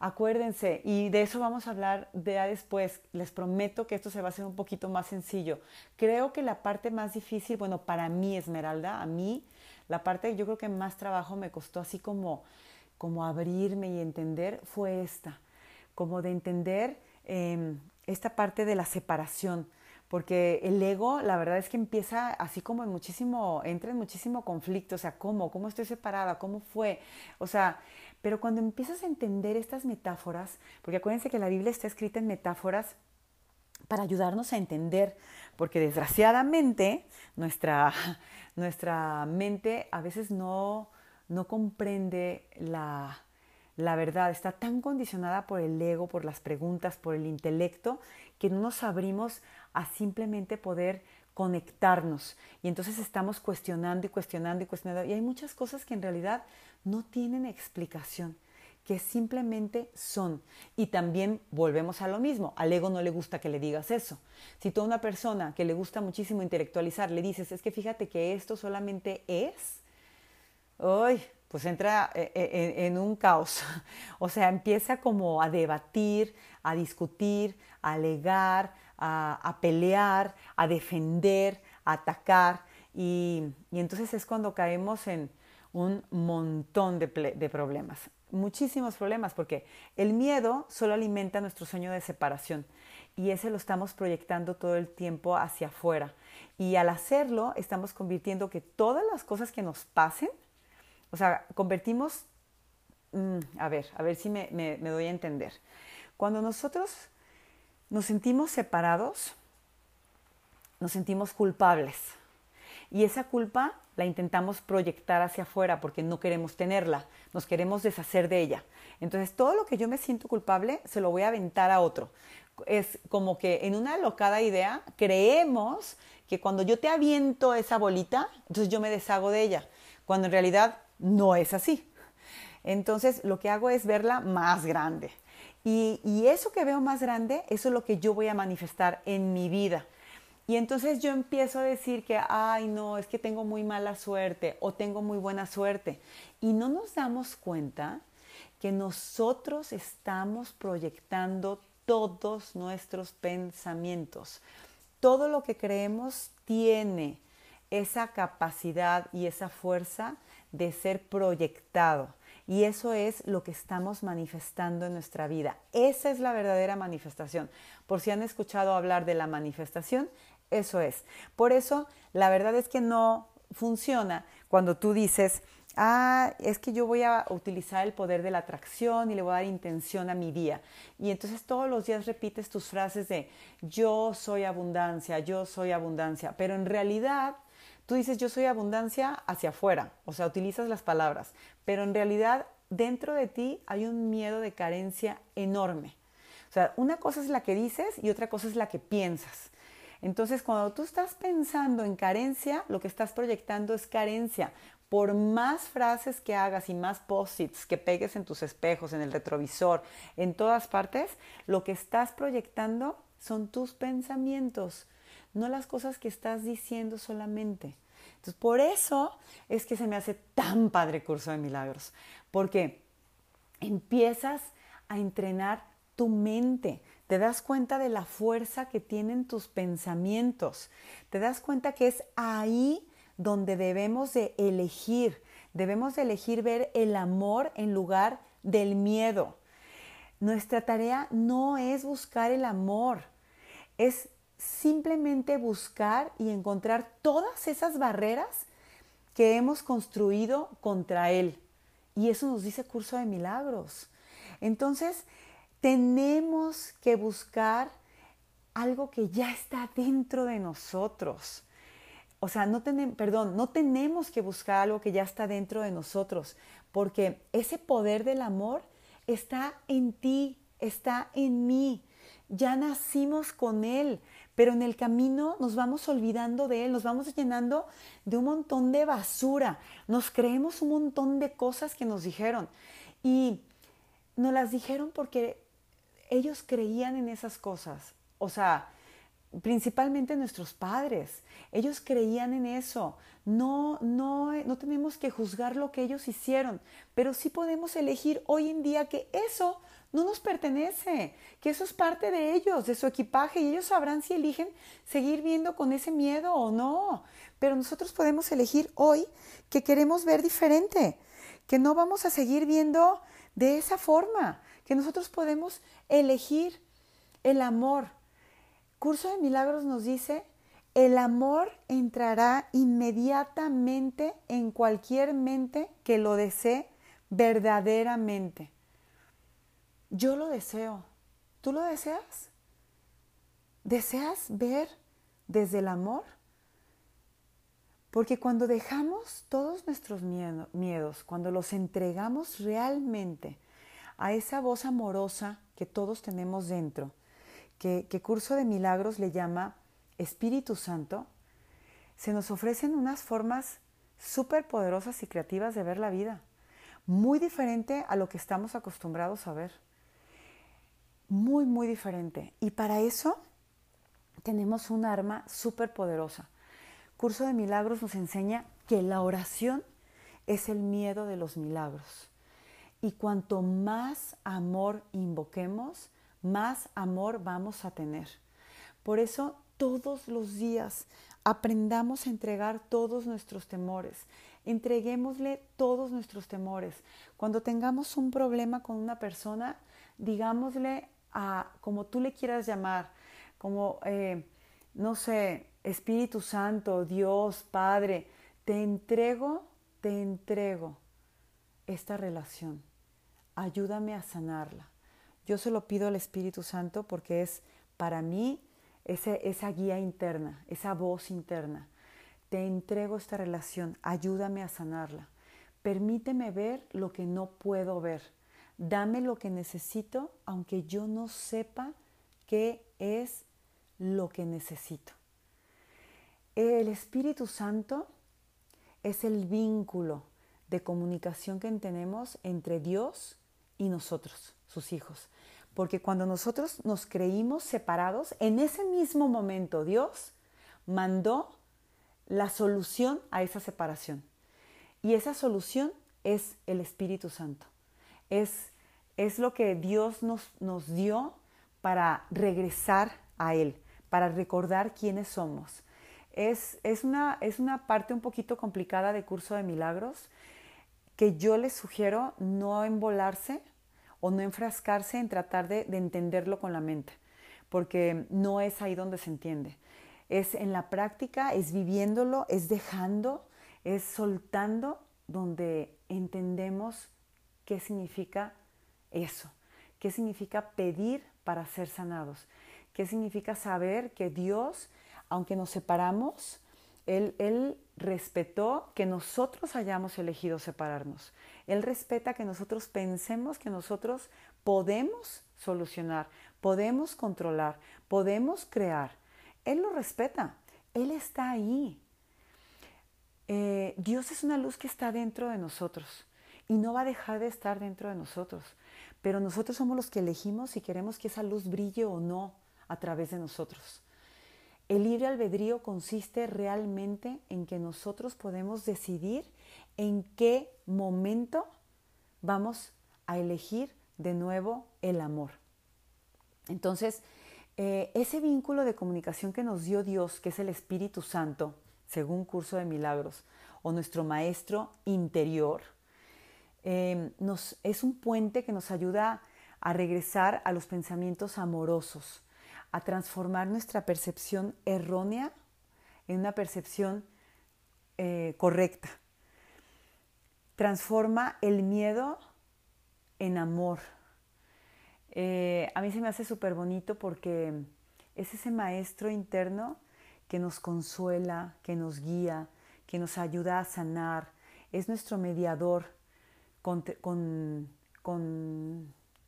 Acuérdense, y de eso vamos a hablar ya después. Les prometo que esto se va a hacer un poquito más sencillo. Creo que la parte más difícil, bueno, para mí, Esmeralda, a mí, la parte yo creo que más trabajo me costó así como, como abrirme y entender fue esta, como de entender em, esta parte de la separación, porque el ego, la verdad es que empieza así como en muchísimo, entra en muchísimo conflicto, o sea, ¿cómo? ¿Cómo estoy separada? ¿Cómo fue? O sea, pero cuando empiezas a entender estas metáforas, porque acuérdense que la Biblia está escrita en metáforas para ayudarnos a entender, porque desgraciadamente nuestra, nuestra mente a veces no, no comprende la, la verdad, está tan condicionada por el ego, por las preguntas, por el intelecto, que no nos abrimos a simplemente poder conectarnos. Y entonces estamos cuestionando y cuestionando y cuestionando. Y hay muchas cosas que en realidad no tienen explicación, que simplemente son. Y también volvemos a lo mismo. Al ego no le gusta que le digas eso. Si tú a una persona que le gusta muchísimo intelectualizar le dices, es que fíjate que esto solamente es, ¡ay! pues entra eh, eh, en, un caos. O sea, empieza como a debatir, a discutir, a alegar, a, pelear, a defender, a atacar. Y, entonces es cuando caemos en un montón de, problemas, muchísimos problemas, porque el miedo solo alimenta nuestro sueño de separación y ese lo estamos proyectando todo el tiempo hacia afuera. Y al hacerlo, estamos convirtiendo que todas las cosas que nos pasen o sea, convertimos, mm, a ver, a ver si me, doy a entender. Cuando nosotros nos sentimos separados, nos sentimos culpables. Y esa culpa la intentamos proyectar hacia afuera porque no queremos tenerla, nos queremos deshacer de ella. Entonces, todo lo que yo me siento culpable se lo voy a aventar a otro. Es como que en una locada idea creemos que cuando yo te aviento esa bolita, entonces yo me deshago de ella, cuando en realidad no es así. Entonces lo que hago es verla más grande. Y, eso que veo más grande, eso es lo que yo voy a manifestar en mi vida. Y entonces yo empiezo a decir que, ay, no, es que tengo muy mala suerte o tengo muy buena suerte. Y no nos damos cuenta que nosotros estamos proyectando todos nuestros pensamientos. Todo lo que creemos tiene esa capacidad y esa fuerza de ser proyectado. Y eso es lo que estamos manifestando en nuestra vida. Esa es la verdadera manifestación. Por si han escuchado hablar de la manifestación, eso es. Por eso, la verdad es que no funciona cuando tú dices, ah, es que yo voy a utilizar el poder de la atracción y le voy a dar intención a mi día. Y entonces todos los días repites tus frases de yo soy abundancia, yo soy abundancia, pero en realidad Tú dices yo soy abundancia hacia afuera, o sea, utilizas las palabras, pero en realidad dentro de ti hay un miedo de carencia enorme. O sea, una cosa es la que dices y otra cosa es la que piensas. Entonces, cuando tú estás pensando en carencia, lo que estás proyectando es carencia. Por más frases que hagas y más posits que pegues en tus espejos, en el retrovisor, en todas partes, lo que estás proyectando son tus pensamientos no las cosas que estás diciendo solamente. Entonces, por eso es que se me hace tan padre curso de milagros, porque empiezas a entrenar tu mente, te das cuenta de la fuerza que tienen tus pensamientos, te das cuenta que es ahí donde debemos de elegir, debemos de elegir ver el amor en lugar del miedo. Nuestra tarea no es buscar el amor, es simplemente buscar y encontrar todas esas barreras que hemos construido contra Él. Y eso nos dice curso de milagros. Entonces, tenemos que buscar algo que ya está dentro de nosotros. O sea, no tenemos, perdón, no tenemos que buscar algo que ya está dentro de nosotros, porque ese poder del amor está en ti, está en mí. Ya nacimos con Él, pero en el camino nos vamos olvidando de Él, nos vamos llenando de un montón de basura, nos creemos un montón de cosas que nos dijeron y nos las dijeron porque ellos creían en esas cosas. O sea, principalmente nuestros padres. Ellos creían en eso. No, no, no tenemos que juzgar lo que ellos hicieron, pero sí podemos elegir hoy en día que eso no nos pertenece, que eso es parte de ellos, de su equipaje, y ellos sabrán si eligen seguir viendo con ese miedo o no. Pero nosotros podemos elegir hoy que queremos ver diferente, que no vamos a seguir viendo de esa forma, que nosotros podemos elegir el amor, Curso de Milagros nos dice, el amor entrará inmediatamente en cualquier mente que lo desee verdaderamente. Yo lo deseo. ¿Tú lo deseas? ¿Deseas ver desde el amor? Porque cuando dejamos todos nuestros miedos, cuando los entregamos realmente a esa voz amorosa que todos tenemos dentro, que, Curso de Milagros le llama Espíritu Santo, se nos ofrecen unas formas súper poderosas y creativas de ver la vida, muy diferente a lo que estamos acostumbrados a ver. Muy, muy diferente. Y para eso tenemos un arma súper poderosa. Curso de Milagros nos enseña que la oración es el miedo de los milagros. Y cuanto más amor invoquemos, más amor vamos a tener. Por eso todos los días aprendamos a entregar todos nuestros temores. Entreguémosle todos nuestros temores. Cuando tengamos un problema con una persona, digámosle a, como tú le quieras llamar, como, eh, no sé, Espíritu Santo, Dios, Padre, te entrego, te entrego esta relación. Ayúdame a sanarla. Yo se lo pido al Espíritu Santo porque es para mí esa guía interna, esa voz interna. Te entrego esta relación, ayúdame a sanarla. Permíteme ver lo que no puedo ver. Dame lo que necesito, aunque yo no sepa qué es lo que necesito. El Espíritu Santo es el vínculo de comunicación que tenemos entre Dios y nosotros, sus hijos. Porque cuando nosotros nos creímos separados, en ese mismo momento Dios mandó la solución a esa separación. Y esa solución es el Espíritu Santo. Es, es lo que Dios nos, nos dio para regresar a Él, para recordar quiénes somos. Es, es, una, es una parte un poquito complicada de curso de milagros que yo les sugiero no embolarse o no enfrascarse en tratar de, entenderlo con la mente, porque no es ahí donde se entiende. Es en la práctica, es viviéndolo, es dejando, es soltando donde entendemos qué significa eso, qué significa pedir para ser sanados, qué significa saber que Dios, aunque nos separamos, Él, él respetó que nosotros hayamos elegido separarnos. Él respeta que nosotros pensemos que nosotros podemos solucionar, podemos controlar, podemos crear. Él lo respeta. Él está ahí. Eh, Dios es una luz que está dentro de nosotros y no va a dejar de estar dentro de nosotros. Pero nosotros somos los que elegimos si queremos que esa luz brille o no a través de nosotros. El libre albedrío consiste realmente en que nosotros podemos decidir en qué momento vamos a elegir de nuevo el amor. Entonces, eh, ese vínculo de comunicación que nos dio Dios, que es el Espíritu Santo, según Curso de Milagros, o nuestro Maestro interior, eh, es un puente que nos ayuda a regresar a los pensamientos amorosos, a transformar nuestra percepción errónea en una percepción eh, correcta transforma el miedo en amor. Eh, a mí se me hace súper bonito porque Es ese maestro interno que nos consuela, que nos guía, que nos ayuda a sanar. Es nuestro mediador en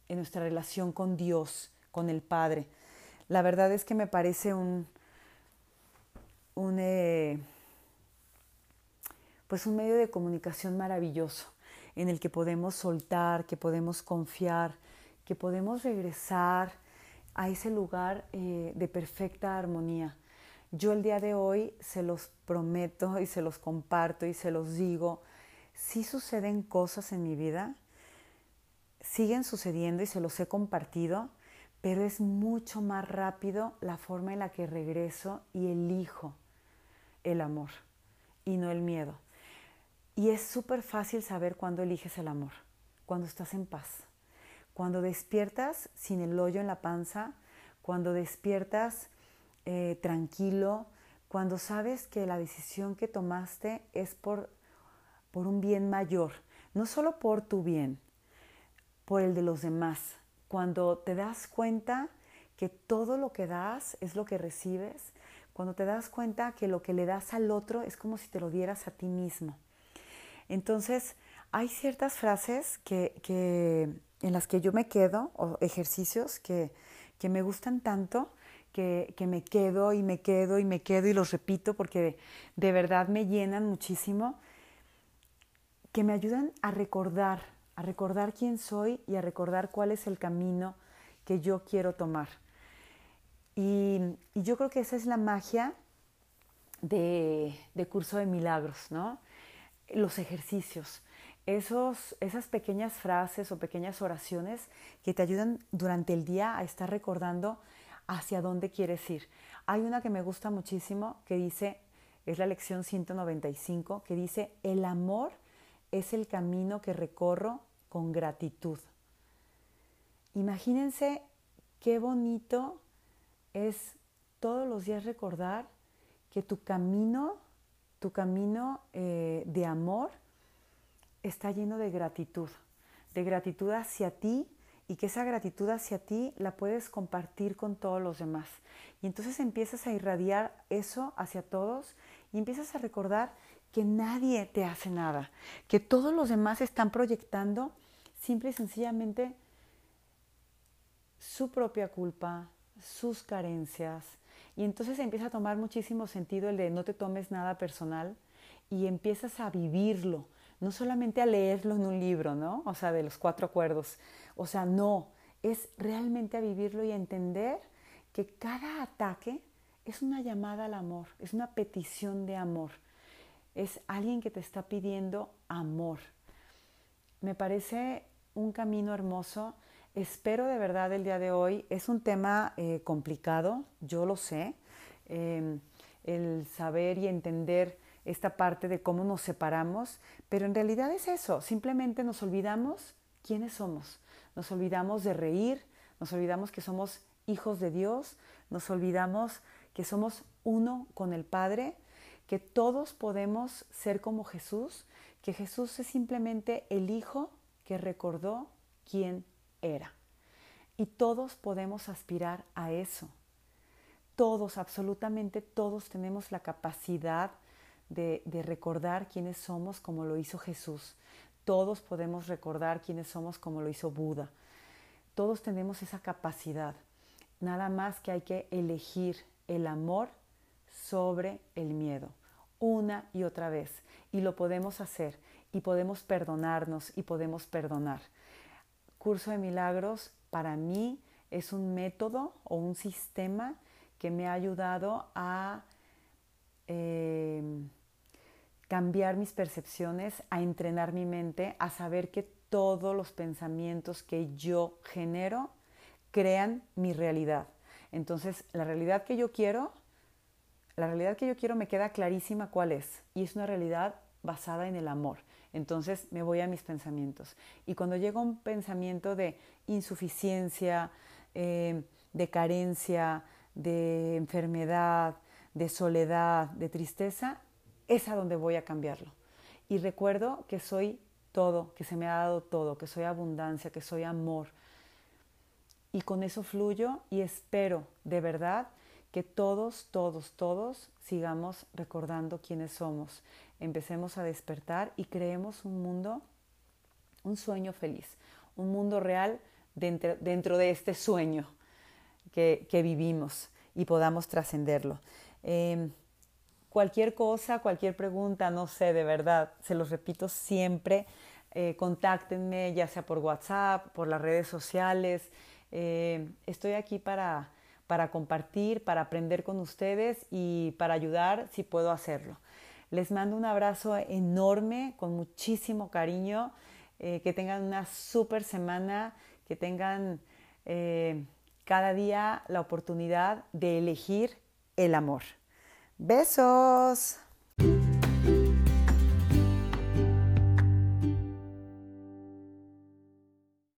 nuestra relación con Dios, con el Padre. La verdad es que me parece un, un eh, pues un medio de comunicación maravilloso en el que podemos soltar, que podemos confiar, que podemos regresar a ese lugar eh, de perfecta armonía. Yo el día de hoy se los prometo y se los comparto y se los digo, si suceden cosas en mi vida, siguen sucediendo y se los he compartido, pero es mucho más rápido la forma en la que regreso y elijo el amor y no el miedo. Y es súper fácil saber cuándo eliges el amor, cuando estás en paz, cuando despiertas sin el hoyo en la panza, cuando despiertas eh, tranquilo, cuando sabes que la decisión que tomaste es por, por un bien mayor, no solo por tu bien, por el de los demás. Cuando te das cuenta que todo lo que das es lo que recibes, cuando te das cuenta que lo que le das al otro es como si te lo dieras a ti mismo. Entonces, hay ciertas frases que, en las que yo me quedo, o ejercicios que, me gustan tanto, que, que, me quedo y me quedo y me quedo y los repito porque de verdad me llenan muchísimo, que me ayudan a recordar, a recordar quién soy y a recordar cuál es el camino que yo quiero tomar. Y, yo creo que esa es la magia de, de curso de milagros, ¿no? los ejercicios, esos, esas pequeñas frases o pequeñas oraciones que te ayudan durante el día a estar recordando hacia dónde quieres ir. Hay una que me gusta muchísimo que dice, es la lección 195, que dice, el amor es el camino que recorro con gratitud. Imagínense qué bonito es todos los días recordar que tu camino tu camino eh, de amor está lleno de gratitud, de gratitud hacia ti y que esa gratitud hacia ti la puedes compartir con todos los demás. Y entonces empiezas a irradiar eso hacia todos y empiezas a recordar que nadie te hace nada, que todos los demás están proyectando simple y sencillamente su propia culpa, sus carencias, y entonces empieza a tomar muchísimo sentido el de no te tomes nada personal y empiezas a vivirlo, no solamente a leerlo en un libro, ¿no? O sea, de los cuatro acuerdos. O sea, no, es realmente a vivirlo y a entender que cada ataque es una llamada al amor, es una petición de amor, es alguien que te está pidiendo amor. Me parece un camino hermoso Espero de verdad el día de hoy. Es un tema eh, complicado, yo lo sé. Em, el saber y entender esta parte de cómo nos separamos, pero en realidad es eso, simplemente nos olvidamos quiénes somos, nos olvidamos de reír, nos olvidamos que somos hijos de Dios, nos olvidamos que somos uno con el Padre, que todos podemos ser como Jesús, que Jesús es simplemente el Hijo que recordó quién era. Y todos podemos aspirar a eso. Todos, absolutamente todos tenemos la capacidad de, recordar quiénes somos como lo hizo Jesús. Todos podemos recordar quiénes somos como lo hizo Buda. Todos tenemos esa capacidad. Nada más que hay que elegir el amor sobre el miedo, una y otra vez. Y lo podemos hacer y podemos perdonarnos y podemos perdonar. Curso de Milagros para mí es un método o un sistema que me ha ayudado a em, cambiar mis percepciones, a entrenar mi mente, a saber que todos los pensamientos que yo genero crean mi realidad. Entonces, la realidad que yo quiero, la realidad que yo quiero me queda clarísima cuál es. Y es una realidad basada en el amor. Entonces me voy a mis pensamientos. Y cuando llega un pensamiento de insuficiencia, eh, de carencia, de enfermedad, de soledad, de tristeza, es a donde voy a cambiarlo. Y recuerdo que soy todo, que se me ha dado todo, que soy abundancia, que soy amor. y con eso fluyo y espero de verdad que todos, todos, todos sigamos recordando quiénes somos. Empecemos a despertar y creemos un mundo, un sueño feliz, un mundo real dentro, dentro de este sueño que, vivimos y podamos trascenderlo. Em, cualquier cosa, cualquier pregunta, no sé, de verdad, se los repito siempre, eh, contáctenme ya sea por WhatsApp, por las redes sociales. Eh, estoy aquí para, para compartir, para aprender con ustedes y para ayudar si puedo hacerlo. Les mando un abrazo enorme, con muchísimo cariño. Eh, que tengan una super semana, que tengan eh, cada día la oportunidad de elegir el amor. Besos.